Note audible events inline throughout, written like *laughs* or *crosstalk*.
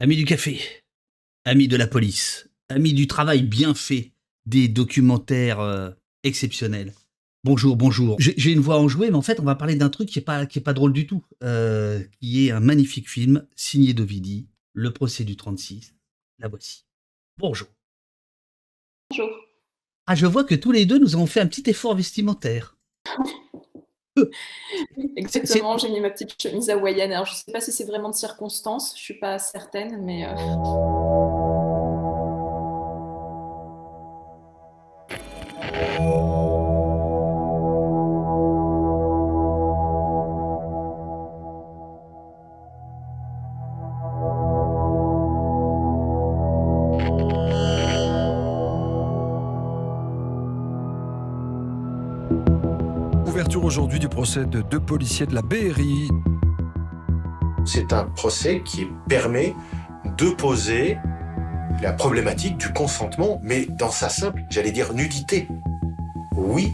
Amis du café, amis de la police, amis du travail bien fait, des documentaires euh, exceptionnels. Bonjour, bonjour. J'ai une voix enjouée, mais en fait, on va parler d'un truc qui est pas qui est pas drôle du tout, euh, qui est un magnifique film signé d'Ovidi, Le procès du 36. La voici. Bonjour. Bonjour. Ah, je vois que tous les deux, nous avons fait un petit effort vestimentaire. *laughs* *laughs* Exactement, j'ai mis ma petite chemise hawaïenne. Alors, je ne sais pas si c'est vraiment de circonstance, je ne suis pas certaine, mais. Euh... procès de deux policiers de la BRI. C'est un procès qui permet de poser la problématique du consentement, mais dans sa simple, j'allais dire, nudité. Oui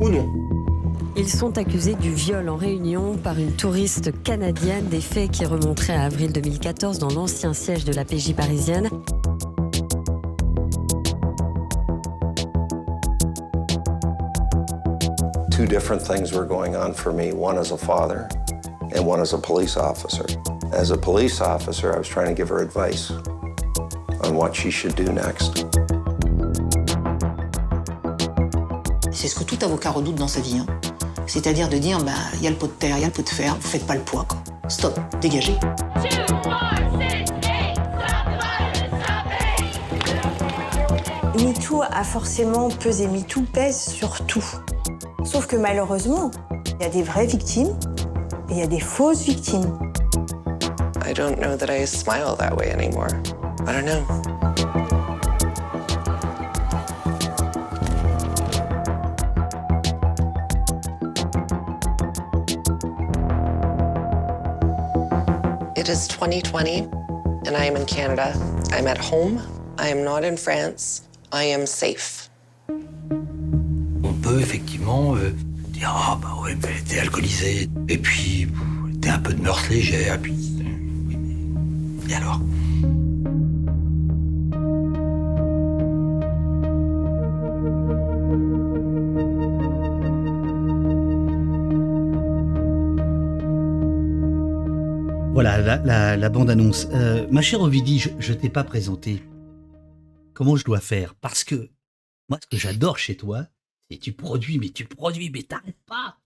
ou non? Ils sont accusés du viol en réunion par une touriste canadienne, des faits qui remonteraient à avril 2014 dans l'ancien siège de la PJ parisienne. Two different things were going on for me one as a father and one as a police officer. As a police officer, I was trying to give her advice on what she should do next. C'est ce que tout avocat redoute dans sa vie. Hein. C'est-à-dire de dire, il bah, y a le pot de terre, il y a le pot de fer, vous faites pas le poids. Quoi. Stop, dégagez. MeToo a forcément pesé. MeToo pèse sur tout. Sauf que malheureusement, il y a des vraies victimes et il y a des fausses victimes. I don't know that I smile that way anymore. I don't know. It is 2020 and I am in Canada. I'm at home. I am not in France. I am safe. Effectivement euh, dire Ah, bah ouais, mais t'es alcoolisé, et puis t'es un peu de mœurs légère, puis. Euh, et alors? Voilà la, bande-annonce. Euh, ma chère Ovidie, je, je t'ai pas présenté. Comment je dois faire? Parce que moi, ce que j'adore chez toi, et tu produis, mais tu produis, mais t'arrêtes pas.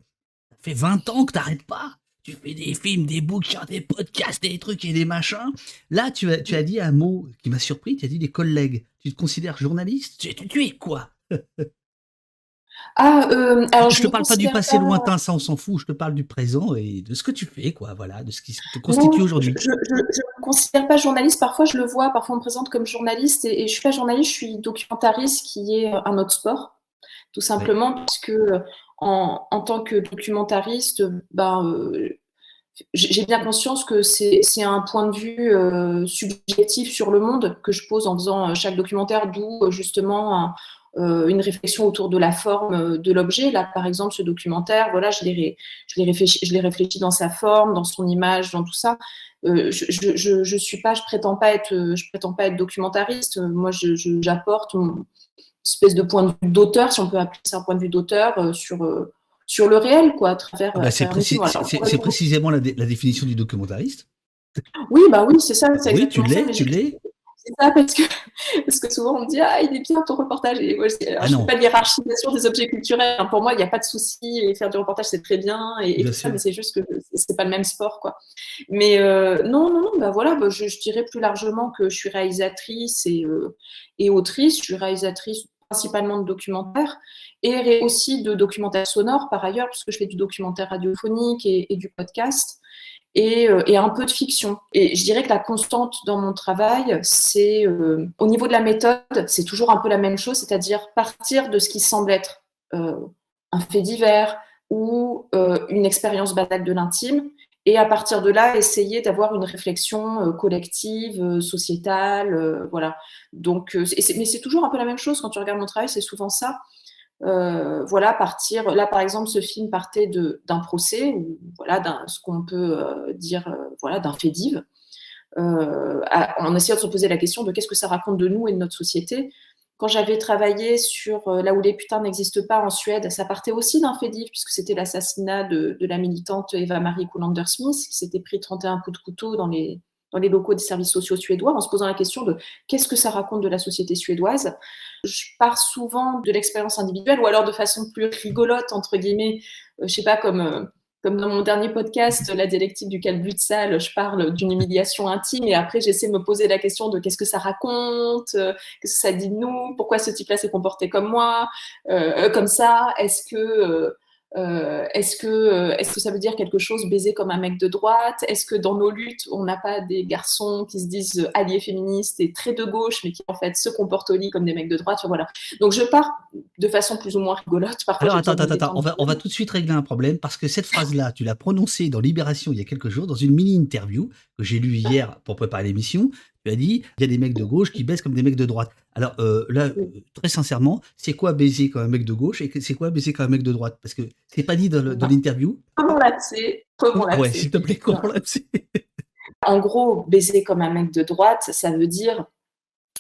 Ça fait 20 ans que t'arrêtes pas. Tu fais des films, des bouquins, des podcasts, des trucs et des machins. Là, tu as, tu as dit un mot qui m'a surpris. Tu as dit des collègues. Tu te considères journaliste? Tu, tu es quoi Ah, euh, alors je, ne te parle pas du passé lointain, ça on s'en fout. Je te parle du présent et de ce que tu fais, quoi. Voilà, de ce qui te constitue aujourd'hui. Je, ne me considère pas journaliste. Parfois, je le vois. Parfois, on me présente comme journaliste et, et je suis pas journaliste. Je suis documentariste, qui est un autre sport tout simplement parce que en, en, tant que documentariste, ben, euh, j'ai bien conscience que c'est un point de vue euh, subjectif sur le monde que je pose en faisant chaque documentaire, d'où justement euh, une réflexion autour de la forme de l'objet. Là, par exemple, ce documentaire, voilà, je l'ai réfléchi, réfléchi, dans sa forme, dans son image, dans tout ça. Euh, je, je, je, suis pas, je prétends pas être, je prétends pas être documentariste. Moi, j'apporte espèce de point de vue d'auteur, si on peut appeler ça un point de vue d'auteur, euh, sur, euh, sur le réel, quoi, à travers. Bah, c'est précisément la, définition du documentariste. Oui, bah oui, c'est ça. Oui, tu l'es, tu l'es. C'est ça, parce que, *laughs* parce que souvent on me dit Ah, il est bien ton reportage. Et moi, je ne ah pas de hiérarchisation des objets culturels. Hein. Pour moi, il n'y a pas de souci. Et faire du reportage, c'est très bien. Et, ça, mais c'est juste que c'est pas le même sport. Quoi. Mais euh, non, non, non, bah voilà, bah, je, dirais plus largement que je suis réalisatrice et, et autrice. Je suis réalisatrice principalement de documentaires et aussi de documentaires sonores par ailleurs, puisque je fais du documentaire radiophonique et, du podcast. Euh, et, un peu de fiction. Et je dirais que la constante dans mon travail, c'est euh, au niveau de la méthode, c'est toujours un peu la même chose, c'est-à-dire partir de ce qui semble être euh, un fait divers ou une expérience banale de l'intime, et à partir de là, essayer d'avoir une réflexion euh, collective, euh, sociétale, euh, voilà. Donc, mais c'est toujours un peu la même chose quand tu regardes mon travail, c'est souvent ça. voilà, partir. Là, par exemple, ce film partait d'un procès, ou voilà, ce qu'on peut dire, voilà, d'un fait div. en essayant de se poser la question de qu'est-ce que ça raconte de nous et de notre société. Quand j'avais travaillé sur Là où les putains n'existent pas en Suède, ça partait aussi d'un fait divers, puisque c'était l'assassinat de, la militante Eva-Marie Kullander-Smith, qui s'était pris 31 coups de couteau dans les, dans les locaux des services sociaux suédois en se posant la question de qu'est-ce que ça raconte de la société suédoise. Je pars souvent de l'expérience individuelle ou alors de façon plus rigolote, entre guillemets, euh, je sais pas, comme, euh, comme dans mon dernier podcast, La dialectique du calbut de salle, je parle d'une humiliation intime et après j'essaie de me poser la question de qu'est-ce que ça raconte, euh, qu'est-ce que ça dit de nous, pourquoi ce type-là s'est comporté comme moi, comme ça, est-ce que euh, est-ce que, euh, est-ce que ça veut dire quelque chose baiser comme un mec de droite? Est-ce que dans nos luttes, on n'a pas des garçons qui se disent alliés féministes et très de gauche, mais qui en fait se comportent au lit comme des mecs de droite? Voilà. Donc je pars de façon plus ou moins rigolote. Parfois, Alors attends, attends, attends. On va, on va tout de suite régler un problème parce que cette phrase-là, tu l'as prononcée dans Libération il y a quelques jours, dans une mini-interview que j'ai lue hier pour préparer l'émission. Tu as dit, il y a des mecs de gauche qui baissent comme des mecs de droite. Alors euh, là, euh, très sincèrement, c'est quoi baiser comme un mec de gauche et c'est quoi baiser comme un mec de droite? Parce que c'est pas dit dans l'interview. Comment l'abcer Comment Ouais, s'il te plaît, comment *laughs* En gros, baiser comme un mec de droite, ça veut dire,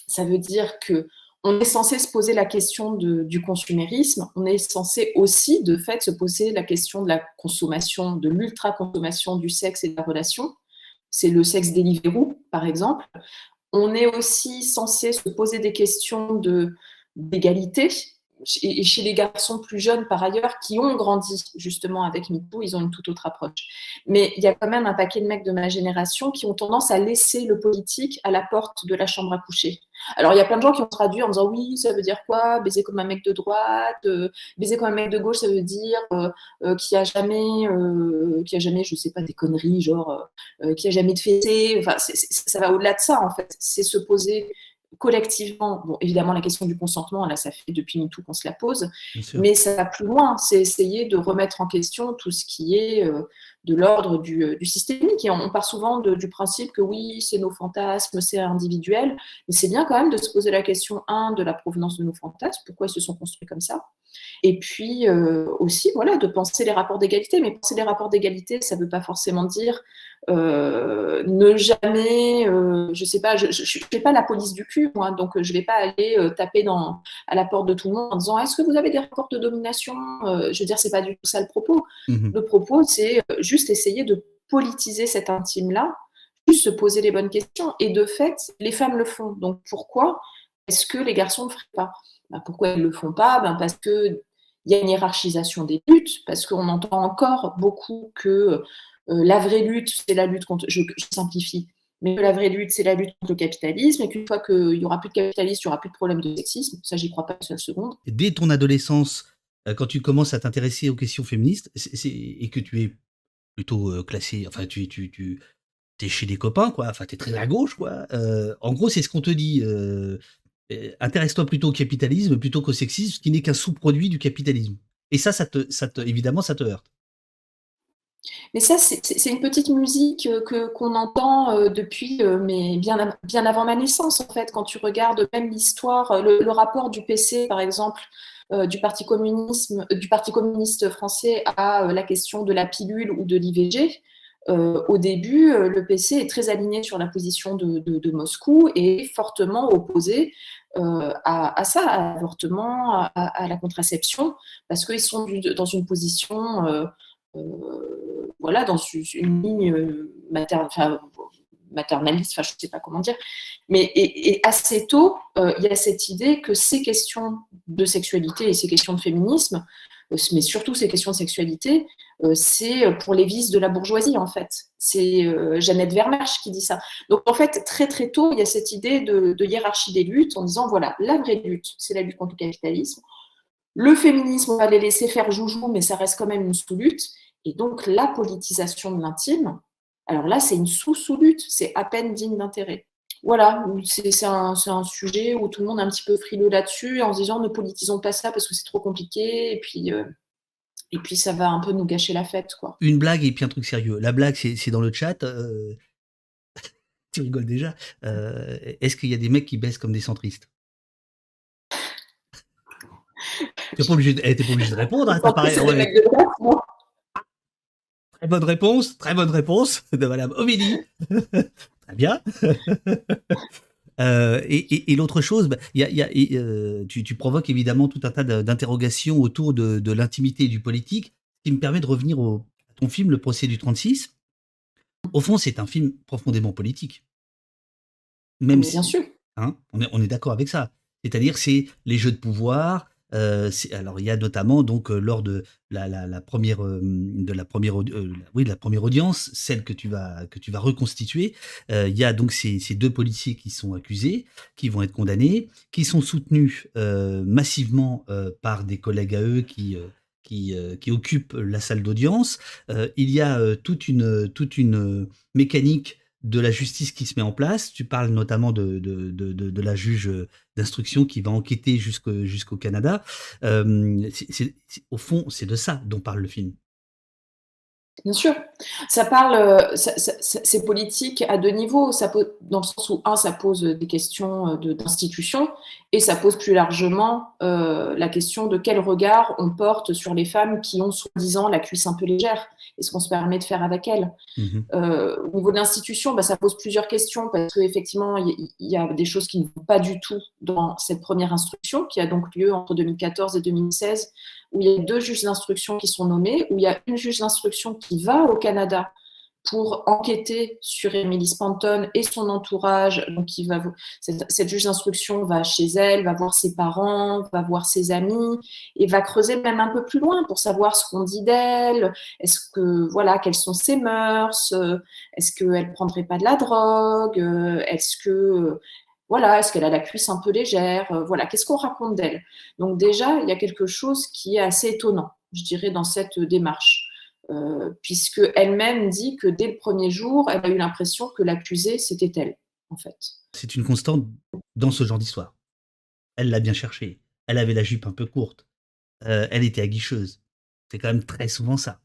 ça veut dire que on est censé se poser la question de, du consumérisme, on est censé aussi, de fait, se poser la question de la consommation, de l'ultra-consommation du sexe et de la relation. C'est le sexe Deliveroo, par exemple. On est aussi censé se poser des questions de, d'égalité, et chez les garçons plus jeunes par ailleurs qui ont grandi justement avec MeToo, ils ont une toute autre approche. Mais il y a quand même un paquet de mecs de ma génération qui ont tendance à laisser le politique à la porte de la chambre à coucher. Alors il y a plein de gens qui ont traduit en disant oui, ça veut dire quoi? Baiser comme un mec de droite, euh, baiser comme un mec de gauche, ça veut dire euh, euh qui a jamais, euh, qui a jamais, je sais pas, des conneries genre qui a jamais de fêté. Enfin, ça va au-delà de ça en fait. C'est se poser collectivement, bon, évidemment, la question du consentement, là, ça fait depuis tout qu'on se la pose, mais ça va plus loin. C'est essayer de remettre en question tout ce qui est euh, de l'ordre du, euh, du, systémique. Et on, part souvent du principe que oui, c'est nos fantasmes, c'est individuel, mais c'est bien quand même de se poser la question, un, de la provenance de nos fantasmes, pourquoi ils se sont construits comme ça, et puis euh, aussi, voilà, de penser les rapports d'égalité. Mais penser les rapports d'égalité, ça ne veut pas forcément dire euh, ne jamais, euh, je sais pas, je ne fais pas la police du cul, moi, donc je ne vais pas aller taper dans, à la porte de tout le monde en disant est-ce que vous avez des rapports de domination Je veux dire, c'est pas du tout ça le propos. Mmh le propos, c'est juste essayer de politiser cet intime-là, juste se poser les bonnes questions. Et de fait, les femmes le font. Donc pourquoi est-ce que les garçons ne le feraient pas? Ben, Pourquoi ils ne le font pas? Ben Parce qu'il y a une hiérarchisation des luttes, parce qu'on entend encore beaucoup que euh, la vraie lutte, c'est la lutte contre, je, simplifie, mais la vraie lutte, c'est la lutte contre le capitalisme, et qu'une fois qu'il n'y aura plus de capitalisme, il n'y aura plus de problème de sexisme. Ça, j'y crois pas une seule seconde. Dès ton adolescence, euh, quand tu commences à t'intéresser aux questions féministes, et que tu es plutôt euh, classé, enfin, tu, tu, tu es chez des copains, quoi, enfin, tu es très à gauche, quoi. en gros, c'est ce qu'on te dit. Intéresse-toi plutôt au capitalisme plutôt qu'au sexisme, qui n'est qu'un sous-produit du capitalisme. Et ça, ça te, ça te, évidemment, ça te heurte. Mais ça, c'est une petite musique euh, que qu'on entend euh, depuis, mais bien, bien avant ma naissance, en fait, quand tu regardes même l'histoire, le, rapport du PC, par exemple, du, Parti communisme, du Parti communiste français à la question de la pilule ou de l'IVG. au début, le PC est très aligné sur la position de Moscou et fortement opposé euh, à, ça, à l'avortement, à, la contraception, parce qu'ils sont dans une position, euh, euh, voilà, dans une ligne maternaliste, enfin je ne sais pas comment dire, mais et, assez tôt, il y a cette idée que ces questions de sexualité et ces questions de féminisme, mais surtout ces questions de sexualité, euh, c'est pour les vices de la bourgeoisie, en fait. C'est euh, Jeannette Vermersch qui dit ça. Donc, en fait, très, très tôt, il y a cette idée de, hiérarchie des luttes en disant, voilà, la vraie lutte, c'est la lutte contre le capitalisme. Le féminisme, on va les laisser faire joujou, mais ça reste quand même une sous-lutte. Et donc, la politisation de l'intime, alors là, c'est une sous-sous-lutte, c'est à peine digne d'intérêt. Voilà, c'est un, un, sujet où tout le monde est un petit peu frileux là-dessus, en se disant ne politisons pas ça parce que c'est trop compliqué. Et puis, euh, et puis ça va un peu nous gâcher la fête, quoi. Une blague et puis un truc sérieux. La blague, c'est dans le chat. Euh, *laughs* tu rigoles déjà. Euh, est-ce qu'il y a des mecs qui baissent comme des centristes? *laughs* Tu n'es pas, obligé de répondre. Hein, très bonne réponse, très bonne réponse de Madame Omélie. *laughs* bien. *laughs* Euh, et, l'autre chose, bah, y a, euh, tu, provoques évidemment tout un tas d'interrogations autour de, l'intimité du politique, ce qui me permet de revenir au, à ton film Le procès du 36. Au fond, c'est un film profondément politique. Même bien sûr. Hein, on est, on est d'accord avec ça. C'est-à-dire, c'est les jeux de pouvoir, euh, alors il y a notamment donc euh, lors de la, première euh, de la première audience, celle que tu vas que tu vas reconstituer, il y a donc ces, deux policiers qui sont accusés, qui vont être condamnés, qui sont soutenus massivement par des collègues à eux qui qui, la salle d'audience. il y a toute une toute une mécanique de la justice qui se met en place. Tu parles notamment de, de, de, la juge d'instruction qui va enquêter jusqu'au Canada. Euh, au fond, c'est de ça dont parle le film. Bien sûr. Ça parle, euh, c'est politique à deux niveaux. Ça dans le sens où, un, ça pose des questions euh, d'institution et ça pose plus largement euh, la question de quel regard on porte sur les femmes qui ont soi-disant la cuisse un peu légère et ce qu'on se permet de faire avec elles. Mmh au niveau de l'institution, bah, ça pose plusieurs questions parce qu'effectivement, il y, a des choses qui ne vont pas du tout dans cette première instruction qui a donc lieu entre 2014 et 2016 où il y a deux juges d'instruction qui sont nommés, où il y a une juge d'instruction qui va au Canada pour enquêter sur Emily Spanton et son entourage. Donc, va, cette, juge d'instruction va chez elle, va voir ses parents, va voir ses amis et va creuser même un peu plus loin pour savoir ce qu'on dit d'elle. Est-ce que, voilà, quelles sont ses mœurs? Est-ce qu'elle prendrait pas de la drogue? Est-ce que voilà, est-ce qu'elle a la cuisse un peu légère euh, Voilà, qu'est-ce qu'on raconte d'elle? Donc déjà, il y a quelque chose qui est assez étonnant, je dirais, dans cette démarche. Euh, puisque elle-même dit que dès le premier jour, elle a eu l'impression que l'accusée, c'était elle, en fait. C'est une constante dans ce genre d'histoire. Elle l'a bien cherché. Elle avait la jupe un peu courte. Euh, elle était aguicheuse. C'est quand même très souvent ça.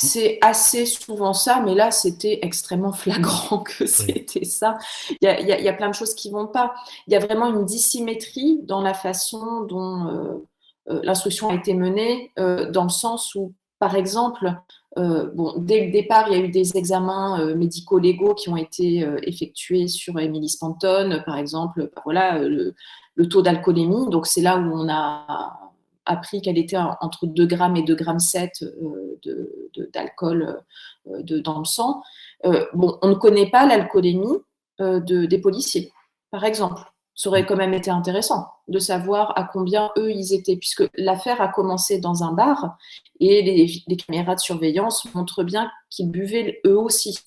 C'est assez souvent ça, mais là, c'était extrêmement *laughs* flagrant que c'était ça. Il y, a, plein de choses qui vont pas. Il y a vraiment une dissymétrie dans la façon dont euh, euh, l'instruction a été menée, euh, dans le sens où, par exemple, bon, dès le départ, il y a eu des examens médico-légaux qui ont été effectués sur Emily Spanton, par exemple, voilà, le, le taux d'alcoolémie. Donc, c'est là où on a appris qu'elle était entre 2 grammes et 2 grammes 7 euh, d'alcool euh, dans le sang. Euh, bon, on ne connaît pas l'alcoolémie des policiers, par exemple. Ça aurait quand même été intéressant de savoir à combien eux ils étaient, puisque l'affaire a commencé dans un bar et les, caméras de surveillance montrent bien qu'ils buvaient eux aussi.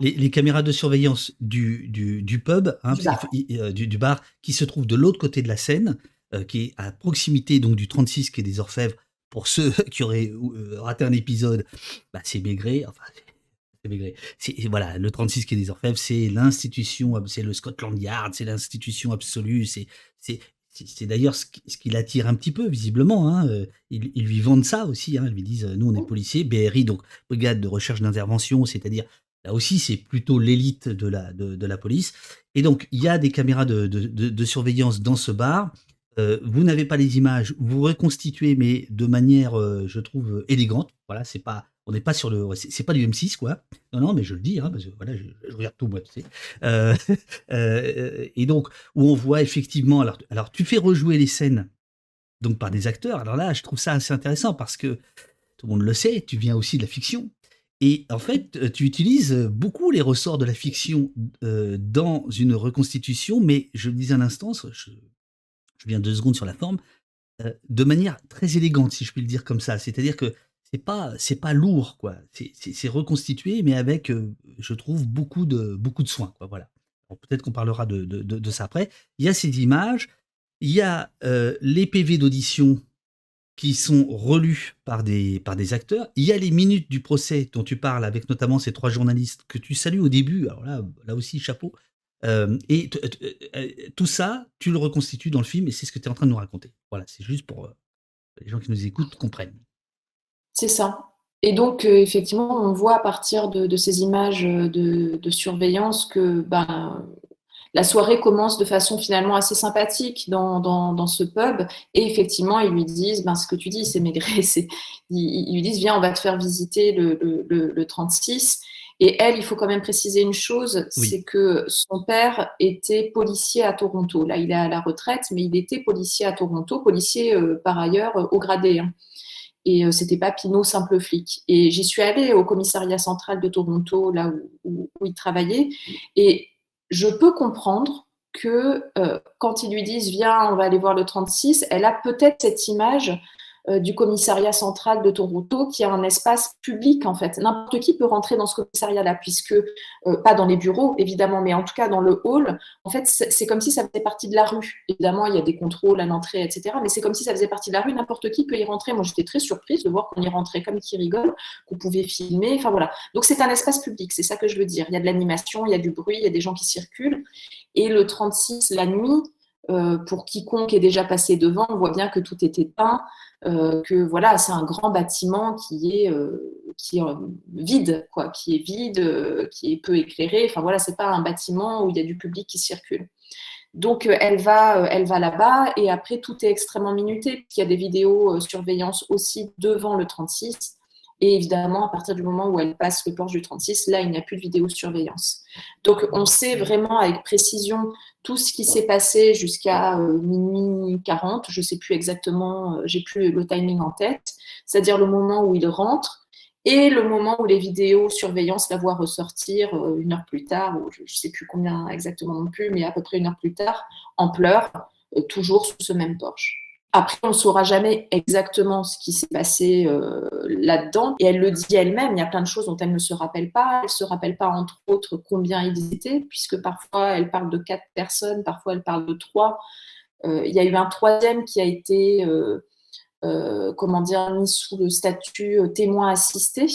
Les, caméras de surveillance du, du, pub, hein, du, bar. qui se trouve de l'autre côté de la scène, euh, qui est à proximité donc du 36 qui est des Orfèvres. Pour ceux *laughs* qui auraient euh, raté un épisode, bah, c'est Maigret. Enfin, *laughs* c'est Maigret. Voilà, le 36 qui est des Orfèvres, c'est l'institution, c'est le Scotland Yard, c'est l'institution absolue. C'est c'est d'ailleurs ce qui, l'attire un petit peu, visiblement. Hein. Euh, ils, lui vendent ça aussi. Hein. Ils lui disent Nous, on est policiers, BRI, donc Brigade de recherche d'intervention, c'est-à-dire là aussi, c'est plutôt l'élite de la, de, la police. Et donc, il y a des caméras de, de surveillance dans ce bar. Euh, vous n'avez pas les images, vous reconstituez, mais de manière, euh, je trouve, élégante. Voilà, c'est pas, on n'est pas sur le, c'est pas du M6 quoi. Non, non, mais je le dis, hein, parce que voilà, je, regarde tout moi, tu sais. *laughs* Euh, et donc où on voit effectivement, alors, alors tu fais rejouer les scènes donc par des acteurs. Alors là, je trouve ça assez intéressant parce que tout le monde le sait, tu viens aussi de la fiction. Et en fait, tu utilises beaucoup les ressorts de la fiction dans une reconstitution, mais je le disais à l'instant, je, je viens deux secondes sur la forme, euh, de manière très élégante, si je puis le dire comme ça. C'est-à-dire que c'est pas c'est pas lourd, quoi. C'est reconstitué, mais avec, euh, je trouve, beaucoup de beaucoup de soin, quoi. Voilà. Peut-être qu'on parlera de, de, ça après. Il y a ces images, il y a euh, les PV d'audition qui sont relus par des, par des acteurs. Il y a les minutes du procès dont tu parles, avec notamment ces trois journalistes que tu salues au début. Alors là, là aussi, chapeau. Euh, et euh, tout ça, tu le reconstitues dans le film et c'est ce que tu es en train de nous raconter. Voilà, c'est juste pour euh, les gens qui nous écoutent comprennent. C'est ça. Et donc, effectivement, on voit à partir de, ces images de, surveillance que ben, la soirée commence de façon finalement assez sympathique dans, ce pub. Et effectivement, ils lui disent, ben, ce que tu dis, c'est Maigret, *laughs* ils, ils, lui disent, viens, on va te faire visiter le, le, le 36. Et elle, il faut quand même préciser une chose, c'est que son père était policier à Toronto. Là, il est à la retraite, mais il était policier à Toronto, policier euh, par ailleurs au gradé. Hein. Et euh, c'était pas Pinot simple flic. Et j'y suis allée au commissariat central de Toronto, là où, il travaillait. Et je peux comprendre que euh, quand ils lui disent viens, on va aller voir le 36, elle a peut-être cette image euh, du commissariat central de Toronto, qui a un espace public en fait. N'importe qui peut rentrer dans ce commissariat-là, puisque euh, pas dans les bureaux évidemment, mais en tout cas dans le hall. En fait, c'est comme si ça faisait partie de la rue. Évidemment, il y a des contrôles à l'entrée, etc. Mais c'est comme si ça faisait partie de la rue. N'importe qui peut y rentrer. Moi, j'étais très surprise de voir qu'on y rentrait comme qui rigole, qu'on pouvait filmer. Enfin voilà. Donc c'est un espace public. C'est ça que je veux dire. Il y a de l'animation, il y a du bruit, il y a des gens qui circulent. Et le 36 la nuit. Euh, pour quiconque est déjà passé devant, on voit bien que tout est éteint. Euh, que voilà, c'est un grand bâtiment qui est, euh, qui est vide, quoi, qui est vide, euh, qui est peu éclairé. Enfin voilà, c'est pas un bâtiment où il y a du public qui circule. Donc elle va, elle va là-bas et après tout est extrêmement minuté. Il y a des vidéos surveillance aussi devant le 36 et évidemment, à partir du moment où elle passe le porche du 36, là, il n'y a plus de vidéosurveillance. Donc, on sait vraiment avec précision tout ce qui s'est passé jusqu'à euh, minuit 40. Je ne sais plus exactement, euh, j'ai plus le timing en tête. C'est-à-dire le moment où il rentre et le moment où les vidéosurveillance la voient ressortir euh, une heure plus tard, ou je ne sais plus combien exactement non plus, mais à peu près une heure plus tard, en pleurs, toujours sous ce même porche. Après, on ne saura jamais exactement ce qui s'est passé euh, là-dedans. Et elle le dit elle-même, il y a plein de choses dont elle ne se rappelle pas. Elle ne se rappelle pas, entre autres, combien ils étaient, puisque parfois elle parle de quatre personnes, parfois elle parle de trois. Euh, il y a eu un troisième qui a été, euh, comment dire, mis sous le statut témoin assisté,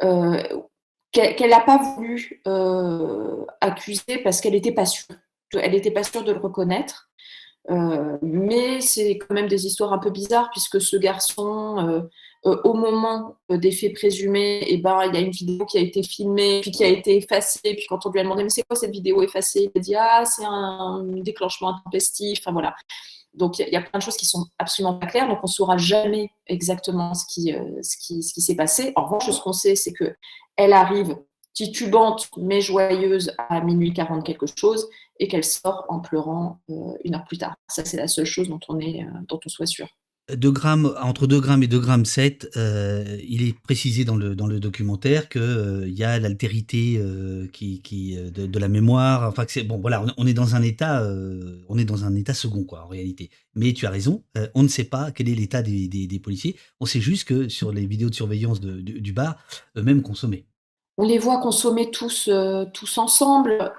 qu'elle n'a pas voulu accuser parce qu'elle n'était pas sûre. Elle n'était pas sûre de le reconnaître. Euh, mais c'est quand même des histoires un peu bizarres puisque ce garçon, euh, euh, au moment des faits présumés, eh ben, il y a une vidéo qui a été filmée, puis qui a été effacée. Puis quand on lui a demandé mais c'est quoi cette vidéo effacée, il a dit ah c'est un déclenchement intempestif. Enfin voilà. Donc il y, a plein de choses qui sont absolument pas claires. Donc on saura jamais exactement ce qui, ce qui, ce qui s'est passé. En revanche, ce qu'on sait, c'est que elle arrive titubante mais joyeuse à minuit 40 quelque chose et qu'elle sort en pleurant euh, une heure plus tard. Ça, c'est la seule chose dont on, est, euh, dont on soit sûr. 2 grammes, entre 2 grammes et 2 grammes 7, euh, il est précisé dans le, dans le documentaire qu'il y a l'altérité qui, qui, de, la mémoire. Enfin, c'est, bon, voilà, on, est dans un état, on est dans un état second, quoi, en réalité. Mais tu as raison, on ne sait pas quel est l'état des, des, policiers. On sait juste que sur les vidéos de surveillance du bar, eux-mêmes consommaient. On les voit consommer tous, tous ensemble.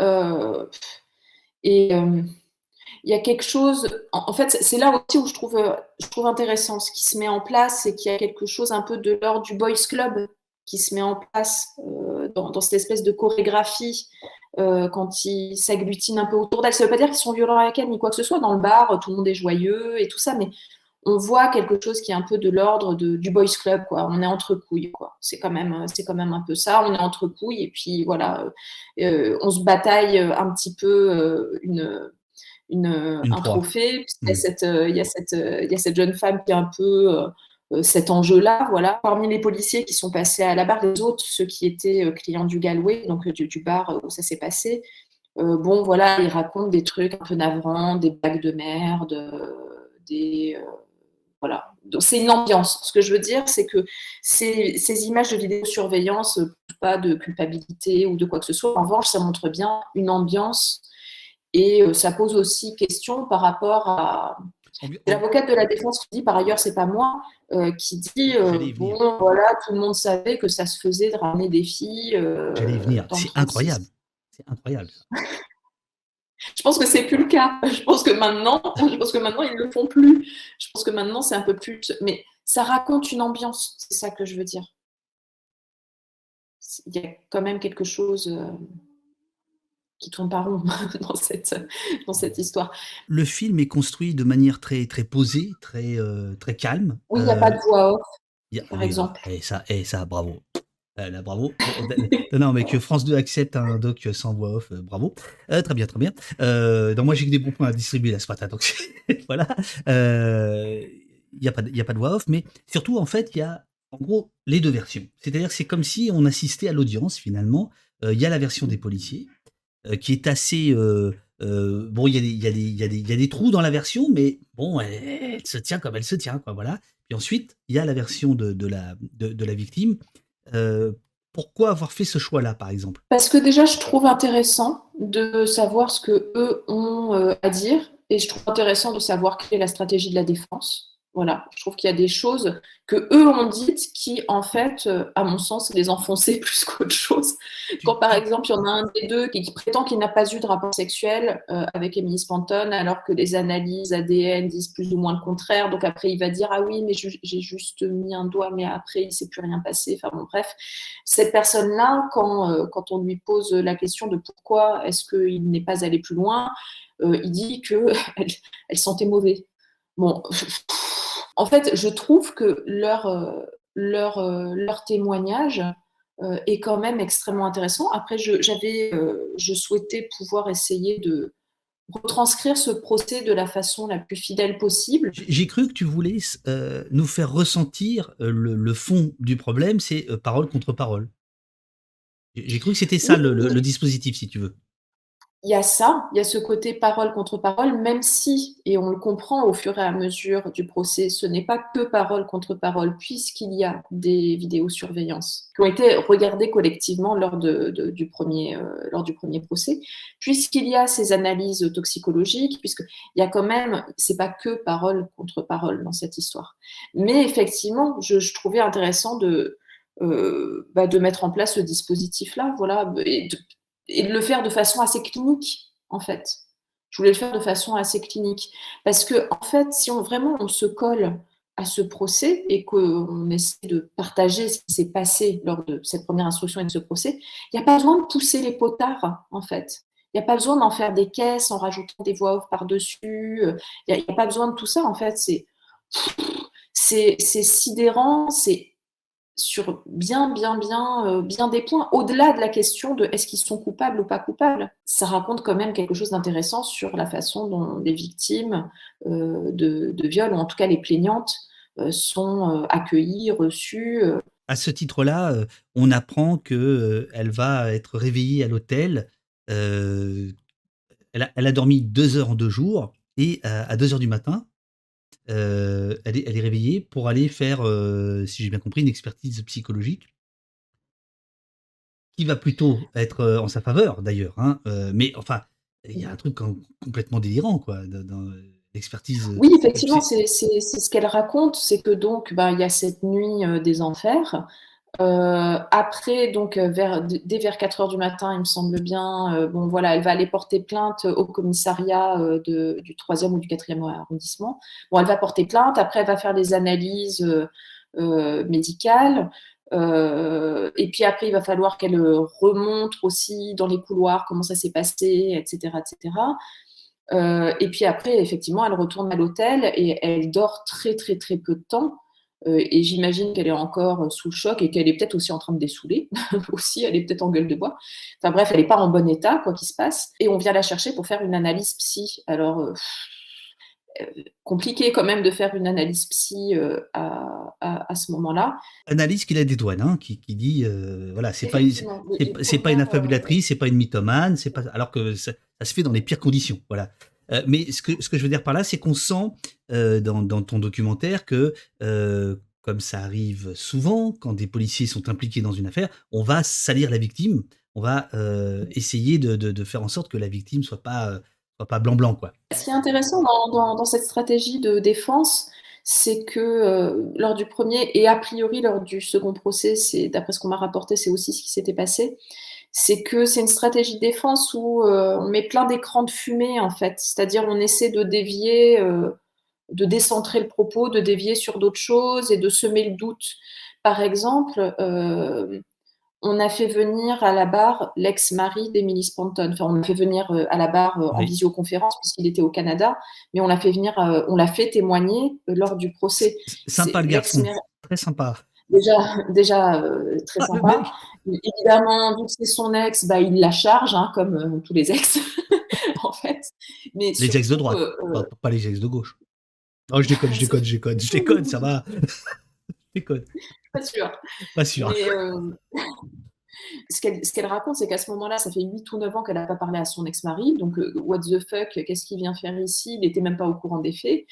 Et euh, il y a quelque chose, en, fait, c'est là aussi où je trouve, euh, je trouve intéressant ce qui se met en place, c'est qu'il y a quelque chose un peu de l'ordre du boys club qui se met en place euh, dans, cette espèce de chorégraphie quand ils s'agglutinent un peu autour d'elle. Ça ne veut pas dire qu'ils sont violents avec elle ni quoi que ce soit. Dans le bar, tout le monde est joyeux et tout ça, mais on voit quelque chose qui est un peu de l'ordre du boys club, quoi. On est entre couilles, quoi. C'est quand même, c'est quand même un peu ça. On est entre couilles et puis voilà, euh, on se bataille un petit peu euh, une, une, un trophée. Il, y a cette, il, y a cette, il y a cette jeune femme qui a un peu euh, cet enjeu-là, voilà. Parmi les policiers qui sont passés à la barre, les autres, ceux qui étaient clients du Galway, donc du, du bar où ça s'est passé, bon, voilà, ils racontent des trucs un peu navrants, des bagues de merde, des voilà. Donc c'est une ambiance. Ce que je veux dire, c'est que ces, ces, images de vidéosurveillance, pas de culpabilité ou de quoi que ce soit. En revanche, ça montre bien une ambiance et euh, ça pose aussi question par rapport à l'avocate de la défense qui dit, par ailleurs, c'est pas moi, euh, qui dit euh, bon, voilà, tout le monde savait que ça se faisait de ramener des filles. J'allais venir. C'est incroyable. C'est incroyable. Je pense que c'est plus le cas. Je pense que maintenant, je pense que maintenant ils le font plus. Je pense que maintenant c'est un peu plus. Mais ça raconte une ambiance. C'est ça que je veux dire. Il y a quand même quelque chose euh, qui tourne pas rond *laughs* dans cette, dans cette histoire. Le film est construit de manière très, très posée, très, euh, très calme. Oui, il n'y a pas de voix off, par exemple. Et ça, et ça, bravo. Euh, là, bravo. non, mais que France 2 accepte un doc sans voix off, euh, bravo. Euh, très bien, très bien. Euh, moi, j'ai que des bons points à distribuer là ce matin, donc *laughs* voilà. Il n'y a, pas de, a pas de voix off, mais surtout, en fait, il y a en gros, les deux versions. C'est-à-dire que c'est comme si on assistait à l'audience, finalement. Il y a la version des policiers, qui est assez... bon, il y, a des, trous dans la version, mais bon, elle, se tient comme elle se tient, quoi, voilà. Puis ensuite, il y a la version de, la, de, la victime. Pourquoi avoir fait ce choix-là, par exemple? Parce que déjà, je trouve intéressant de savoir ce que eux ont à dire, et je trouve intéressant de savoir quelle est la stratégie de la défense. Voilà, je trouve qu'il y a des choses que eux ont dites qui, en fait, euh, à mon sens, les enfoncer *laughs* plus qu'autre chose. Quand, par exemple, il y en a un des deux qui, prétend qu'il n'a pas eu de rapport sexuel euh, avec Emily Spanton, alors que les analyses ADN disent plus ou moins le contraire. Donc après, il va dire ah oui, mais j'ai juste mis un doigt, mais après, il ne s'est plus rien passé. Enfin bon, bref, cette personne-là, quand, euh, quand on lui pose la question de pourquoi est-ce qu'il n'est pas allé plus loin, il dit que *laughs* elle sentait mauvais. Bon. *laughs* En fait, je trouve que leur, euh, leur, euh, leur témoignage euh, est quand même extrêmement intéressant. Après, je, j'avais, je souhaitais pouvoir essayer de retranscrire ce procès de la façon la plus fidèle possible. J'ai cru que tu voulais nous faire ressentir le, fond du problème, c'est parole contre parole. J'ai cru que c'était ça le dispositif, si tu veux il y a ça, il y a ce côté parole contre parole, même si, et on le comprend au fur et à mesure du procès, ce n'est pas que parole contre parole, puisqu'il y a des vidéosurveillances qui ont été regardées collectivement lors, de, du, premier, euh, lors du premier procès, puisqu'il y a ces analyses toxicologiques, puisqu'il y a quand même, c'est pas que parole contre parole dans cette histoire. Mais effectivement, je, trouvais intéressant de, euh, bah, de mettre en place ce dispositif-là, voilà, et et de le faire de façon assez clinique, en fait. Je voulais le faire de façon assez clinique. Parce que, en fait, si on vraiment on se colle à ce procès et qu'on essaie de partager ce qui s'est passé lors de cette première instruction et de ce procès, il n'y a pas besoin de pousser les potards, en fait. Il n'y a pas besoin d'en faire des caisses en rajoutant des voix off par-dessus. Il n'y a, pas besoin de tout ça, en fait. C'est sidérant, c'est sur bien, bien, bien, euh, bien des points, au-delà de la question de est-ce qu'ils sont coupables ou pas coupables. Ça raconte quand même quelque chose d'intéressant sur la façon dont les victimes euh, de, viol, ou en tout cas les plaignantes, euh, sont accueillies, reçues. À ce titre-là, on apprend qu'elle va être réveillée à l'hôtel. Elle a, dormi deux heures en deux jours, et à deux heures du matin, elle, est, réveillée pour aller faire, si j'ai bien compris, une expertise psychologique qui va plutôt être en sa faveur d'ailleurs. Hein, mais enfin, il y a un truc complètement délirant quoi, dans, l'expertise. Oui, effectivement, c'est ce qu'elle raconte, c'est que donc, ben, il y a cette nuit des enfers euh, après, donc, euh, vers, dès vers 4 heures du matin, il me semble bien, euh, bon, voilà, elle va aller porter plainte au commissariat du 3e ou du 4e arrondissement. Bon, elle va porter plainte, après, elle va faire des analyses médicales. et puis après, il va falloir qu'elle remonte aussi dans les couloirs comment ça s'est passé, etc. etc. et puis après, effectivement, elle retourne à l'hôtel et elle dort très, très, très peu de temps. Euh, et j'imagine qu'elle est encore euh, sous le choc et qu'elle est peut-être aussi en train de dessouler. *laughs* aussi, elle est peut-être en gueule de bois. Enfin bref, elle n'est pas en bon état, quoi qu'il se passe. Et on vient la chercher pour faire une analyse psy. Alors, euh, compliqué quand même de faire une analyse psy à, à, ce moment-là. Analyse qu'il a des douanes, hein, qui, qui, dit, voilà, c'est pas, c'est pas une affabulatrice, c'est pas une mythomane, c'est pas, alors que ça, ça, se fait dans les pires conditions, voilà. Euh, mais ce que, ce que je veux dire par là, c'est qu'on sent euh, dans, dans, ton documentaire que, euh, comme ça arrive souvent, quand des policiers sont impliqués dans une affaire, on va salir la victime, on va essayer de, de, faire en sorte que la victime soit pas soit pas blanc-blanc. quoi. Ce qui est intéressant dans, dans, dans cette stratégie de défense, c'est que lors du premier et a priori lors du second procès, c'est d'après ce qu'on m'a rapporté, c'est aussi ce qui s'était passé, c'est que c'est une stratégie de défense où euh, on met plein d'écrans de fumée, en fait. C'est-à-dire, on essaie de dévier, euh, de décentrer le propos, de dévier sur d'autres choses et de semer le doute. Par exemple, euh, on a fait venir à la barre l'ex-mari d'Emily Spanton. Enfin, on a fait venir à la barre en visioconférence puisqu'il était au Canada, mais on l'a fait venir, on l'a fait témoigner lors du procès. Sympa le garçon, très sympa. Déjà, déjà très ah, sympa. Évidemment, vu que c'est son ex, bah, il la charge, hein, comme euh, tous les ex, *laughs* en fait. Mais les ex de droite, euh, pas, les ex de gauche. Oh, je déconne, je *laughs* déconne, je déconne, je déconne, ça va. *laughs* Déconne. Pas sûr. Pas sûr. Euh, ce qu'elle raconte, c'est qu'à ce moment-là, ça fait 8 ou 9 ans qu'elle n'a pas parlé à son ex-mari. Donc, euh, what the fuck, qu'est-ce qu'il vient faire ici? Il n'était même pas au courant des faits.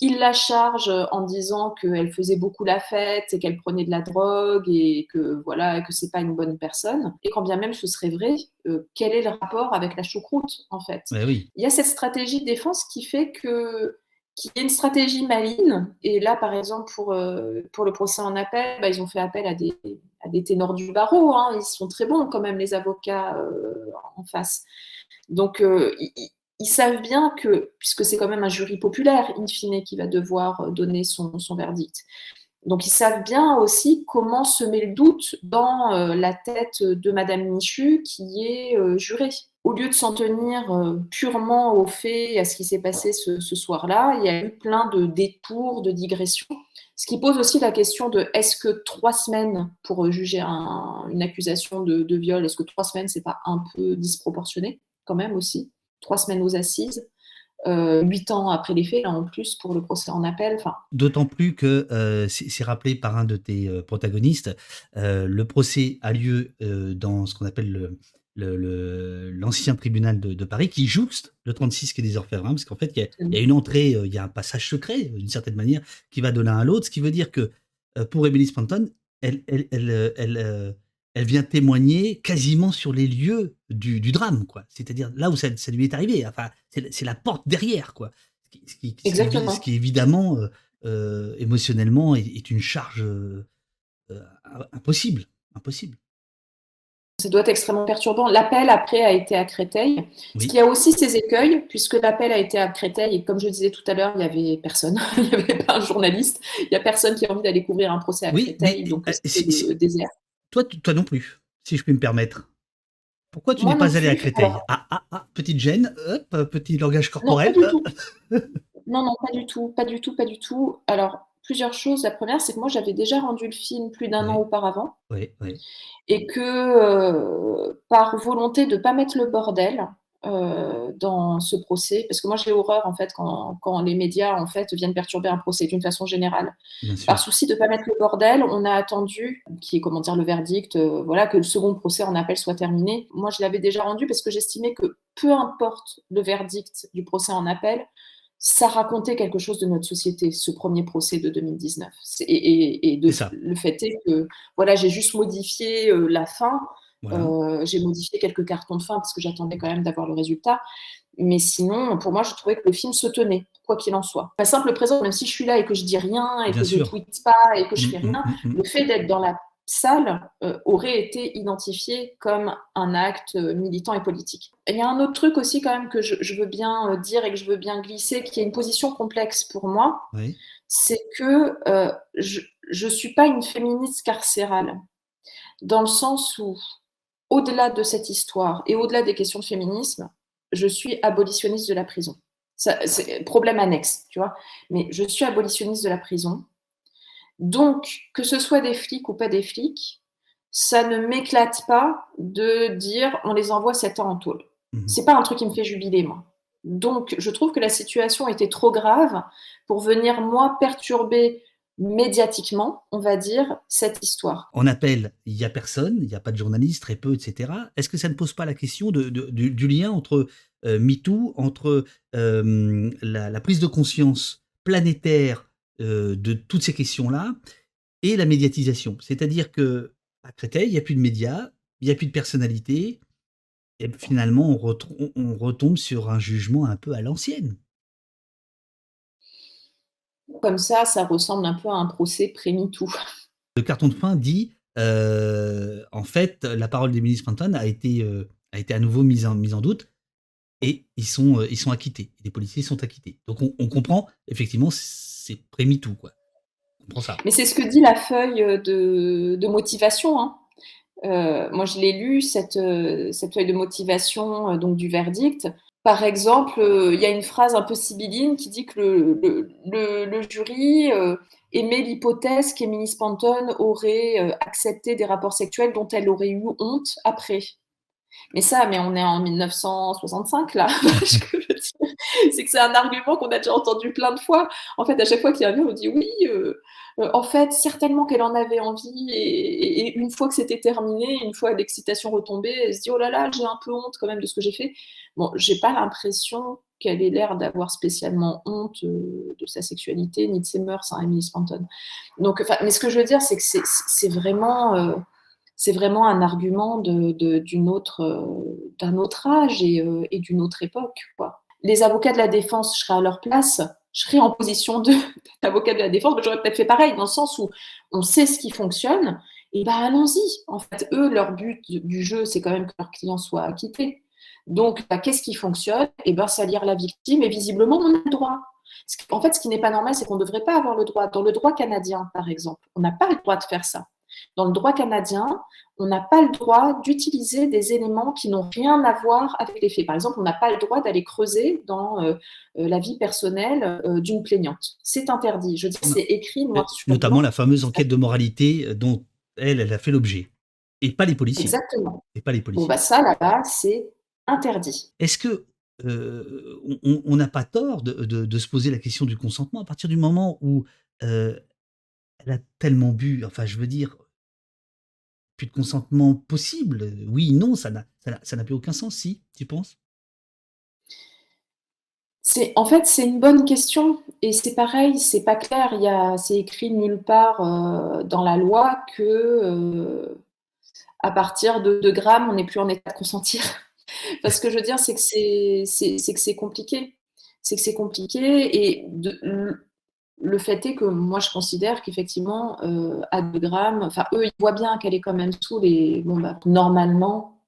Il la charge en disant qu'elle faisait beaucoup la fête et qu'elle prenait de la drogue et que voilà que c'est pas une bonne personne. Et quand bien même ce serait vrai, euh, quel est le rapport avec la choucroute en fait? Ben oui. Il y a cette stratégie de défense qui fait que qu'il y a une stratégie maligne. Et là, par exemple, pour, euh, pour le procès en appel, bah, ils ont fait appel à des, à des ténors du barreau. Hein. Ils sont très bons quand même, les avocats euh, en face. Donc, ils savent bien que, puisque c'est quand même un jury populaire, in fine, qui va devoir euh, donner son, verdict, donc ils savent bien aussi comment semer le doute dans euh, la tête de Madame Michu qui est euh, jurée. Au lieu de s'en tenir purement aux faits, à ce qui s'est passé ce, soir-là, il y a eu plein de détours, de digressions, ce qui pose aussi la question de est-ce que trois semaines pour juger une accusation de, de viol, est-ce que trois semaines c'est pas un peu disproportionné quand même aussi? Trois semaines aux assises. Euh, huit ans après les faits, là en plus, pour le procès en appel. D'autant plus que euh, c'est rappelé par un de tes euh, protagonistes, le procès a lieu dans ce qu'on appelle l'ancien tribunal de, Paris, qui jouxte le 36 qui est des orphelins, parce qu'en fait, il y, a une entrée, il y a un passage secret, d'une certaine manière, qui va de l'un à l'autre, ce qui veut dire que pour Emily Spanton, elle vient témoigner quasiment sur les lieux du, drame, quoi. C'est-à-dire là où ça, lui est arrivé. Enfin, c'est la porte derrière, quoi. Ce qui, Exactement. Ce qui évidemment, euh, euh, émotionnellement, est, une charge euh, impossible, impossible. Ça doit être extrêmement perturbant. L'appel après a été à Créteil, ce qui a aussi ses écueils, puisque l'appel a été à Créteil et comme je disais tout à l'heure, il n'y avait personne, *laughs* il n'y avait pas un journaliste, il n'y a personne qui a envie d'aller couvrir un procès à Créteil, donc c'est désert. Toi, toi non plus, si je puis me permettre. Pourquoi tu n'es pas allé à Créteil ah, ah, ah, petite gêne, hop, petit langage corporel. Non, non, pas du tout, pas du tout, pas du tout. Alors, plusieurs choses. La première, c'est que moi, j'avais déjà rendu le film plus d'un an auparavant. Oui, oui. Et que, euh, par volonté de ne pas mettre le bordel, euh, dans ce procès Parce que moi, j'ai horreur, en fait, quand, quand, les médias, en fait, viennent perturber un procès d'une façon générale. Par souci de ne pas mettre le bordel, on a attendu, qui est, comment dire, le verdict, euh, voilà, que le second procès en appel soit terminé. Moi, je l'avais déjà rendu parce que j'estimais que peu importe le verdict du procès en appel, ça racontait quelque chose de notre société, ce premier procès de 2019. Et, et, de, le fait est que, voilà, j'ai juste modifié euh, la fin euh, j'ai modifié quelques cartons de fin parce que j'attendais quand même d'avoir le résultat. Mais sinon, pour moi, je trouvais que le film se tenait, quoi qu'il en soit. Pas simple présent, même si je suis là et que je dis rien et que je ne tweete pas et que je mmh, fais mmh, rien, mmh, le fait d'être dans la salle euh, aurait été identifié comme un acte euh, militant et politique. il y a un autre truc aussi quand même que je, veux bien dire et que je veux bien glisser, qui est une position complexe pour moi, c'est que je ne suis pas une féministe carcérale, dans le sens où au-delà de cette histoire et au-delà des questions de féminisme, je suis abolitionniste de la prison. C'est problème annexe, tu vois. Mais je suis abolitionniste de la prison. Donc, que ce soit des flics ou pas des flics, ça ne m'éclate pas de dire on les envoie 7 ans en tôle. Mmh. C'est pas un truc qui me fait jubiler, moi. Donc, je trouve que la situation était trop grave pour venir, moi, perturber médiatiquement, on va dire, cette histoire. On appelle, il n'y a personne, il n'y a pas de journaliste, très peu, etc. Est-ce que ça ne pose pas la question du, lien entre euh, MeToo, entre euh, la, prise de conscience planétaire euh, de toutes ces questions-là et la médiatisation? C'est-à-dire que à Créteil, il n'y a plus de médias, il n'y a plus de personnalité, et finalement, on retombe sur un jugement un peu à l'ancienne comme ça, ça ressemble un peu à un procès pré-MeToo. *laughs* Le carton de fin dit, euh, en fait, la parole d'Emily Spanton a été, euh, a été à nouveau mise en, mise en doute et ils sont, euh, ils sont acquittés. Les policiers sont acquittés. Donc on, comprend, effectivement, c'est pré-MeToo, quoi. On comprend ça. Mais c'est ce que dit la feuille de, motivation. Hein. moi, je l'ai lu, cette, cette feuille de motivation donc, du verdict. Par exemple, euh, il y a une phrase un peu sibylline qui dit que le, jury euh, aimait l'hypothèse qu'Emily Spanton aurait euh, accepté des rapports sexuels dont elle aurait eu honte après. Mais ça, mais on est en 1965 là. *laughs* c'est que c'est un argument qu'on a déjà entendu plein de fois. En fait, à chaque fois qu'il y a un on dit oui, euh, euh, en fait, certainement qu'elle en avait envie. Et, une fois que c'était terminé, une fois l'excitation retombée, elle se dit oh là là, j'ai un peu honte quand même de ce que j'ai fait. Bon, j'ai pas l'impression qu'elle ait l'air d'avoir spécialement honte euh, de sa sexualité ni de ses mœurs, hein, Emily Spanton. Donc, mais ce que je veux dire, c'est que c'est vraiment c'est vraiment un argument euh, d'un autre âge euh, et, d'une autre époque. Les avocats de la défense, je serais à leur place, je serais en position *laughs* d'avocat de, la défense, mais j'aurais peut-être fait pareil, dans le sens où on sait ce qui fonctionne, et ben allons-y. En fait, eux, leur but du jeu, c'est quand même que leurs clients soient acquittés. Donc, bah, qu'est-ce qui fonctionne? Et ben, salir la victime, et visiblement, on a le droit. En fait, ce qui n'est pas normal, c'est qu'on ne devrait pas avoir le droit. Dans le droit canadien, par exemple, on n'a pas le droit de faire ça. Dans le droit canadien, on n'a pas le droit d'utiliser des éléments qui n'ont rien à voir avec les faits. Par exemple, on n'a pas le droit d'aller creuser dans euh, euh, la vie personnelle euh, d'une plaignante. C'est interdit. Je dis, c'est écrit Notamment la fameuse enquête de moralité dont elle, elle a fait l'objet. Et pas les policiers. Exactement. Et pas les policiers. Bon, bah ça, là-bas, c'est interdit. Est-ce que on n'a pas tort de, se poser la question du consentement à partir du moment où elle a tellement bu, enfin je veux dire, de consentement possible. Oui, non, ça n'a, ça n'a plus aucun sens, si, tu penses? C'est, en fait, c'est une bonne question et c'est pareil, c'est pas clair. Il y c'est écrit nulle part euh, dans la loi que euh, à partir de 2 grammes, on n'est plus en état de consentir. *laughs* Parce que je veux dire, c'est que c'est, c'est, que c'est compliqué. C'est que c'est compliqué et de, le fait est que moi, je considère qu'effectivement, euh, à 2 grammes, enfin, eux, ils voient bien qu'elle est quand même saoule et bon, bah, normalement,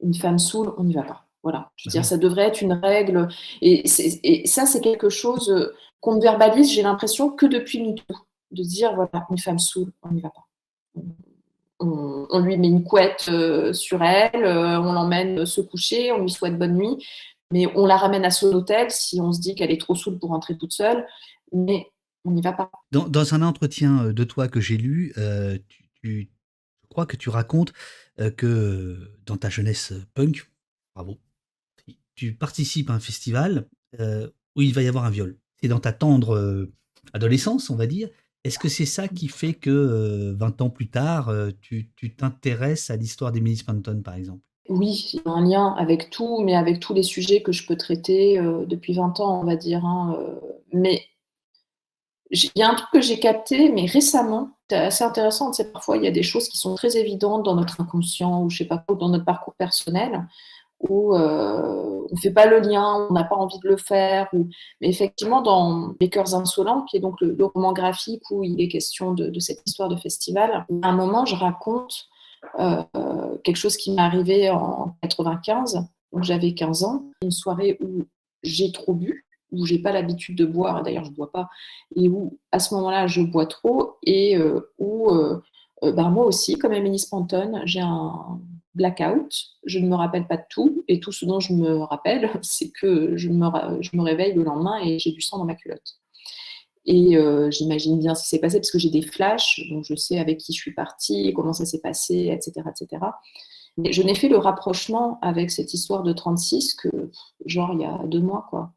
une femme saoule, on n'y va pas. Voilà. Je veux dire, ça devrait être une règle. Et, ça, c'est quelque chose qu'on ne verbalise, j'ai l'impression, que depuis MeToo. De dire, voilà, une femme saoule, on n'y va pas. On, lui met une couette euh, sur elle, euh, on l'emmène se coucher, on lui souhaite bonne nuit, mais on la ramène à son hôtel si on se dit qu'elle est trop saoule pour rentrer toute seule. Mais on n'y va pas. Dans, un entretien euh, de toi que j'ai lu, euh, tu, je crois que tu racontes euh, que dans ta jeunesse punk, bravo, tu participes à un festival où il va y avoir un viol. C'est dans ta tendre adolescence, on va dire. Est-ce que c'est ça qui fait que 20 ans plus tard, tu t'intéresses à l'histoire d'Emily Spanton, par exemple? Oui, il y a un lien avec tout, mais avec tous les sujets que je peux traiter depuis 20 ans, on va dire. Hein, mais il y a un truc que j'ai capté, mais récemment, c'est assez intéressant. Parfois il y a des choses qui sont très évidentes dans notre inconscient ou je sais pas dans notre parcours personnel, où euh, on ne fait pas le lien, on n'a pas envie de le faire. Mais effectivement, dans Les Cœurs Insolents, qui est donc le, roman graphique où il est question de, cette histoire de festival, à un moment, je raconte euh, quelque chose qui m'est arrivé en 95, donc j'avais 15 ans, une soirée où j'ai trop bu où j'ai pas l'habitude de boire, d'ailleurs je bois pas, et où à ce moment-là je bois trop, et euh, où bah, moi aussi, comme Emily Spanton, j'ai un blackout, je ne me rappelle pas de tout, et tout ce dont je me rappelle, *laughs* c'est que je me, je me réveille le lendemain et j'ai du sang dans ma culotte. Et j'imagine bien ce qui s'est passé parce que j'ai des flashs, donc je sais avec qui je suis partie, comment ça s'est passé, etc. etc. Mais je n'ai fait le rapprochement avec cette histoire de 36 que, genre, il y a deux mois, quoi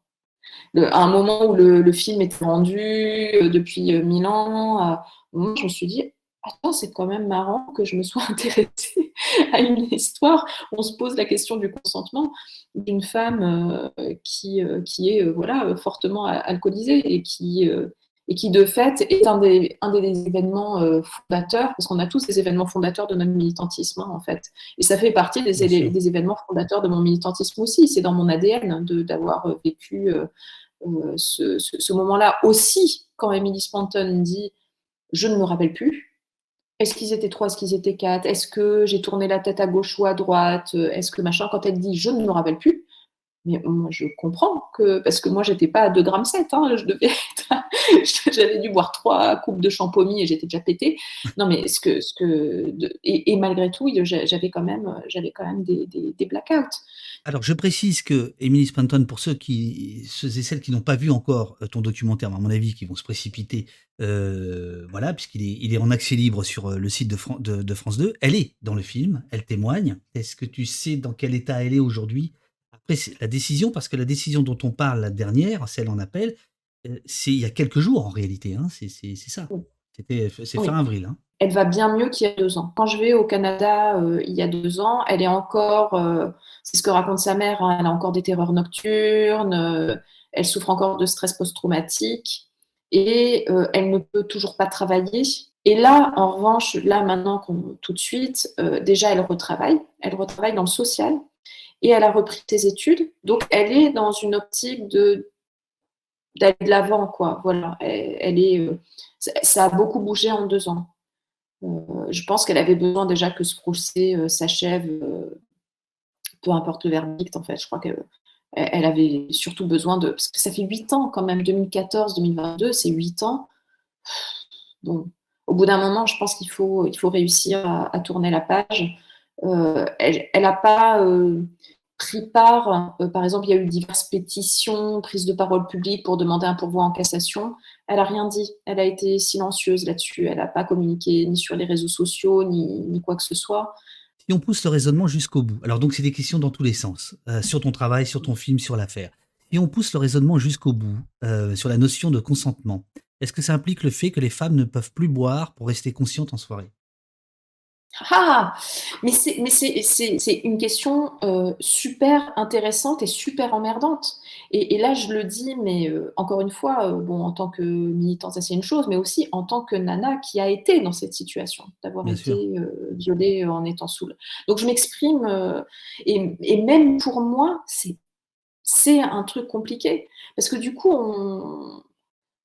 à un moment où le, film était rendu euh, depuis euh, mille ans, je me suis dit, attends, c'est quand même marrant que je me *laughs* sois intéressée à une histoire. On se pose la question du consentement d'une femme euh, qui, qui est voilà, fortement alcoolisée et qui et qui de fait est un des, un des événements euh, fondateurs, parce qu'on a tous des événements fondateurs de notre militantisme hein, en fait. Et ça fait partie des, des, événements fondateurs de mon militantisme aussi. C'est dans mon ADN d'avoir euh, vécu euh, ce, ce, moment-là. Aussi, quand Emily Spanton dit Je ne me rappelle plus. Est-ce qu'ils étaient trois, est-ce qu'ils étaient quatre? Est-ce que j'ai tourné la tête à gauche ou à droite? Est-ce que machin Quand elle dit Je ne me rappelle plus, mais moi, je comprends que, parce que moi, j'étais pas à 2 grammes 7, hein, je devais *laughs* j'avais dû boire trois coupes de champomis et j'étais déjà pété. Non, mais ce que, ce que, et, malgré tout, j'avais quand même, j'avais quand même des, blackouts. Alors, je précise que Emily Spanton, pour ceux qui, ceux et celles qui n'ont pas vu encore euh, ton documentaire, à mon avis, qui vont se précipiter, euh, voilà, puisqu'il est, il est en accès libre sur euh, le site de France 2. Elle est dans le film, elle témoigne. Est-ce que tu sais dans quel état elle est aujourd'hui? La décision, parce que la décision dont on parle, la dernière, celle en appel, euh, c'est il y a quelques jours en réalité. Hein, c'est ça. C'était c'est fin avril. Hein. Elle va bien mieux qu'il y a deux ans. Quand je vais au Canada euh, il y a deux ans, elle est encore, euh, c'est ce que raconte sa mère, hein, elle a encore des terreurs nocturnes, elle souffre encore de stress post-traumatique et elle ne peut toujours pas travailler. Et là, en revanche, là maintenant, tout de suite, déjà elle retravaille, elle retravaille dans le social et elle a repris ses études. Donc, elle est dans une optique de d'aller de l'avant, quoi. Voilà, elle, est, euh, ça a beaucoup bougé en deux ans. Euh, je pense qu'elle avait besoin déjà que ce procès euh, s'achève, peu importe le verdict, en fait. Je crois qu'elle elle avait surtout besoin de. Parce que ça fait huit ans quand même, 2014-2022, c'est huit ans. Donc, au bout d'un moment, je pense qu'il faut, il faut réussir à, tourner la page. Elle n'a pas pris part, euh, par exemple, il y a eu diverses pétitions, prises de parole publiques pour demander un pourvoi en cassation. Elle n'a rien dit. Elle a été silencieuse là-dessus. Elle n'a pas communiqué ni sur les réseaux sociaux, ni, quoi que ce soit. Si on pousse le raisonnement jusqu'au bout, alors donc c'est des questions dans tous les sens, euh, sur ton travail, sur ton film, sur l'affaire. Si on pousse le raisonnement jusqu'au bout, euh, sur la notion de consentement, est-ce que ça implique le fait que les femmes ne peuvent plus boire pour rester conscientes en soirée? Ah Mais c'est une question euh, super intéressante et super emmerdante. Et, là, je le dis, mais euh, encore une fois, euh, bon, en tant que militante, ça c'est une chose, mais aussi en tant que nana qui a été dans cette situation, d'avoir été violée en étant saoule. Donc je m'exprime, et, et, même pour moi, c'est un truc compliqué. Parce que du coup, on,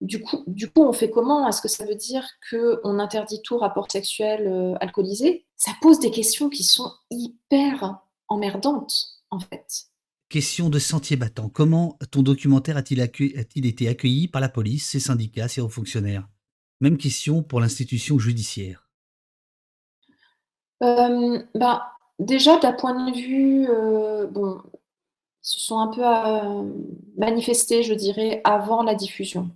du coup, du coup, on fait comment? Est-ce que ça veut dire qu'on interdit tout rapport sexuel euh, alcoolisé? Ça pose des questions qui sont hyper emmerdantes, en fait. Question de sentier battant. Comment ton documentaire a-t-il, été accueilli par la police, ses syndicats, ses hauts fonctionnaires? Même question pour l'institution judiciaire. Euh, bah, déjà, d'un point de vue, euh, bon, ils se sont un peu manifestés, je dirais, avant la diffusion.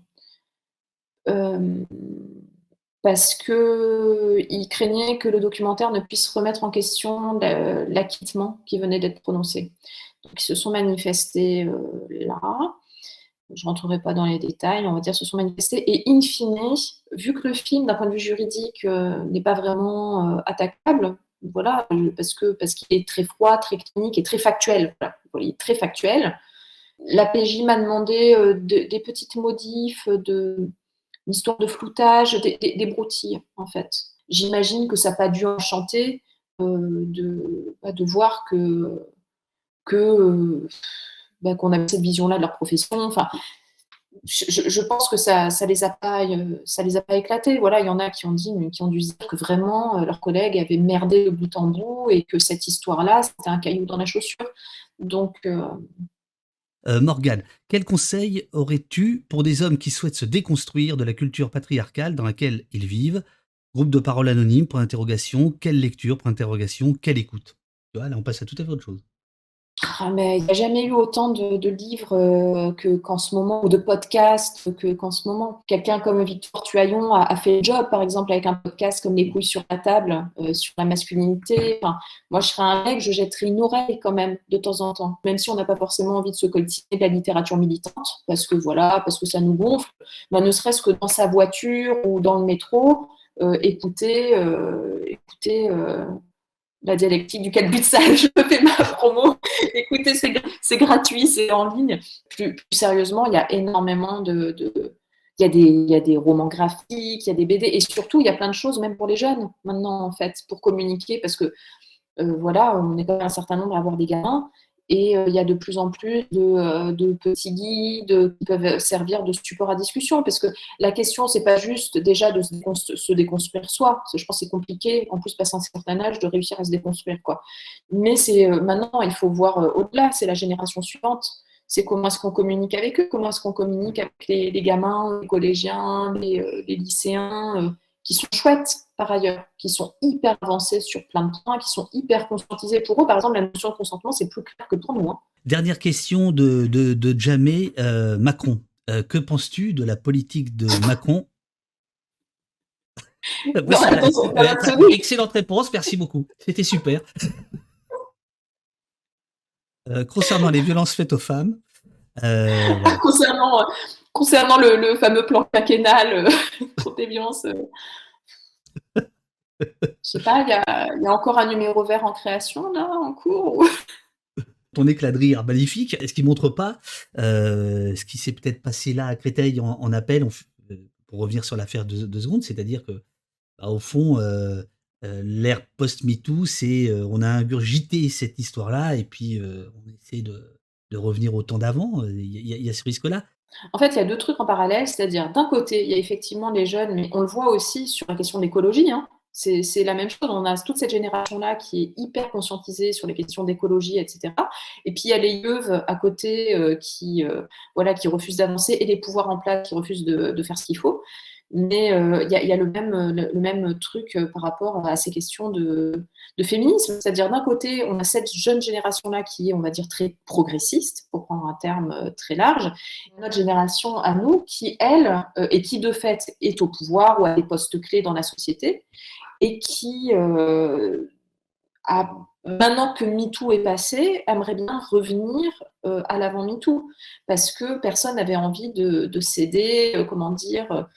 Euh, parce qu'il craignait que le documentaire ne puisse remettre en question l'acquittement qui venait d'être prononcé. Donc ils se sont manifestés euh, là. Je ne rentrerai pas dans les détails, on va dire se sont manifestés. Et in fine, vu que le film, d'un point de vue juridique, euh, n'est pas vraiment attaquable, voilà, parce que parce qu'il est très froid, très clinique et très factuel. Voilà, il est très factuel. La PJ m'a demandé des petites modifs de une histoire de floutage, des, broutilles, en fait. J'imagine que ça n'a pas dû enchanter euh, de, bah, de voir que, euh, bah, qu'on avait cette vision-là de leur profession. Enfin, je, pense que ça, ça les a pas, euh, ça les a pas éclatés. Voilà, il y en a qui ont dit, qui ont dû dire que vraiment leurs collègues avaient merdé de bout en bout et que cette histoire-là, c'était un caillou dans la chaussure. Donc, Morgane, quel conseil aurais-tu pour des hommes qui souhaitent se déconstruire de la culture patriarcale dans laquelle ils vivent? Groupe de parole anonyme, pour interrogation, quelle lecture, pour interrogation, quelle écoute? Tu vois, Là, on passe à tout à fait autre chose. Ah, mais il n'y a jamais eu autant de, livres euh, que, qu'en ce moment, ou de podcasts que, qu'en ce moment. Quelqu'un comme Victor Tuaillon a, fait le job, par exemple, avec un podcast comme Les couilles sur la table, euh, sur la masculinité. moi, je serais un mec, je jetterais une oreille quand même, de temps en temps, même si on n'a pas forcément envie de se coltiner de la littérature militante, parce que voilà, parce que ça nous gonfle, mais ne serait-ce que dans sa voiture ou dans le métro, euh, écouter, écouter la dialectique du 4 buts sale, je fais ma promo. Écoutez, c'est gratuit, c'est en ligne. Plus, sérieusement, il y a énormément de, il, y a des, il y a des romans graphiques, il y a des BD, et surtout, il y a plein de choses, même pour les jeunes, maintenant, en fait, pour communiquer, parce que, euh, voilà, on est quand même un certain nombre à avoir des gamins, Et euh, il y a de plus en plus de, euh, petits guides qui peuvent servir de support à discussion, parce que la question, c'est pas juste déjà de se déconstruire soi. je pense que c'est compliqué, en plus, passer un certain âge, de réussir à se déconstruire. Quoi. Mais c'est maintenant, il faut voir au-delà, c'est la génération suivante. C'est comment est-ce qu'on communique avec eux, comment est-ce qu'on communique avec les, gamins, les collégiens, les lycéens qui sont chouettes par ailleurs, qui sont hyper avancés sur plein de points, qui sont hyper conscientisés. Pour eux, par exemple, la notion de consentement, c'est plus clair que pour nous. Hein. Dernière question de, de, de Jamé euh, Macron. Euh, que penses-tu de la politique de Macron? *laughs* Excellente réponse, merci beaucoup. C'était super. Euh, concernant les violences faites aux femmes. *laughs* concernant, concernant le, fameux plan quinquennal contre les violences je sais pas, il y a, encore un numéro vert en création, là, en cours Ton éclat de rire magnifique, est-ce qu'il montre pas euh, ce qui s'est peut-être passé là à Créteil en, appel, euh, pour revenir sur l'affaire de deux secondes, c'est-à-dire que, bah, au fond, euh, l'ère post-MeToo, c'est on a ingurgité cette histoire-là et puis on essaie de, revenir au temps d'avant. Il y, a ce risque-là. En fait, il y a deux trucs en parallèle, c'est-à-dire d'un côté, il y a effectivement les jeunes, mais on le voit aussi sur la question de l'écologie. Hein. C'est la même chose. On a toute cette génération-là qui est hyper conscientisée sur les questions d'écologie, etc. Et puis il y a les yeux à côté euh, qui, euh, voilà, qui refusent d'avancer et les pouvoirs en place qui refusent de faire ce qu'il faut. Mais euh, il y, a le même, le, même truc euh, par rapport à ces questions de, féminisme. C'est-à-dire, d'un côté, on a cette jeune génération-là qui est, on va dire, très progressiste, pour prendre un terme euh, très large. Et notre génération à nous, qui, elle, et qui de fait est au pouvoir ou a des postes clés dans la société, et qui, a, maintenant que MeToo est passé, aimerait bien revenir à l'avant MeToo, parce que personne n'avait envie de, de céder, comment dire,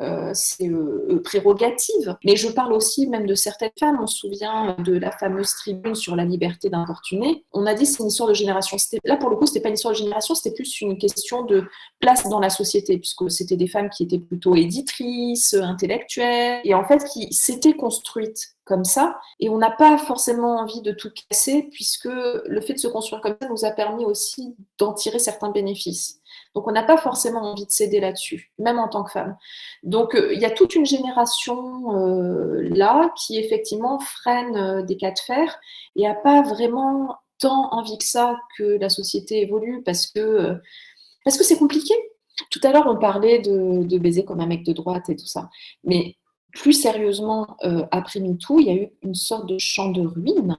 euh, c'est euh, euh, prérogative. Mais je parle aussi même de certaines femmes. On se souvient de la fameuse tribune sur la liberté d'importuner. On a dit c'est une histoire de génération. Là, pour le coup, c'était pas une histoire de génération, c'était plus une question de place dans la société, puisque c'était des femmes qui étaient plutôt éditrices, intellectuelles, et en fait qui s'étaient construites comme ça. Et on n'a pas forcément envie de tout casser, puisque le fait de se construire comme ça nous a permis aussi d'en tirer certains bénéfices. Donc on n'a pas forcément envie de céder là-dessus, même en tant que femme. Donc euh, il y a toute une génération euh, là qui effectivement freine euh, des cas de fer et n'a pas vraiment tant envie que ça que la société évolue parce que c'est compliqué. Tout à l'heure on parlait de, de, baiser comme un mec de droite et tout ça, mais plus sérieusement après MeToo, il y a eu une sorte de champ de ruines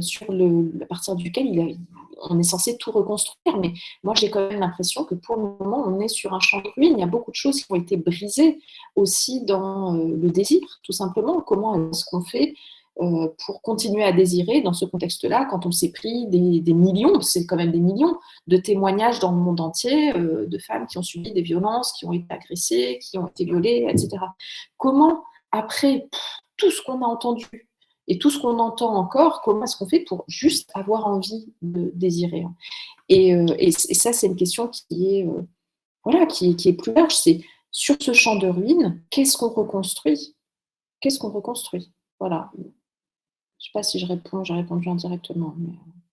sur le, à partir duquel on est censé tout reconstruire, mais moi j'ai quand même l'impression que pour le moment on est sur un champ de ruines. Il y a beaucoup de choses qui ont été brisées aussi dans euh, le désir, tout simplement. Comment est-ce qu'on fait euh, pour continuer à désirer dans ce contexte-là quand on s'est pris des, millions, c'est quand même des millions de témoignages dans le monde entier euh, de femmes qui ont subi des violences, qui ont été agressées, qui ont été violées, etc. Comment après tout ce qu'on a entendu et tout ce qu'on entend encore, comment est-ce qu'on fait pour juste avoir envie de désirer hein? euh, et, ça, c'est une question qui est, euh, voilà, qui, est plus large. C'est sur ce champ de ruines, qu'est-ce qu'on reconstruit? Qu'est-ce qu'on reconstruit? Voilà. Je ne sais pas si je réponds, j'ai répondu indirectement. Mais... Euh.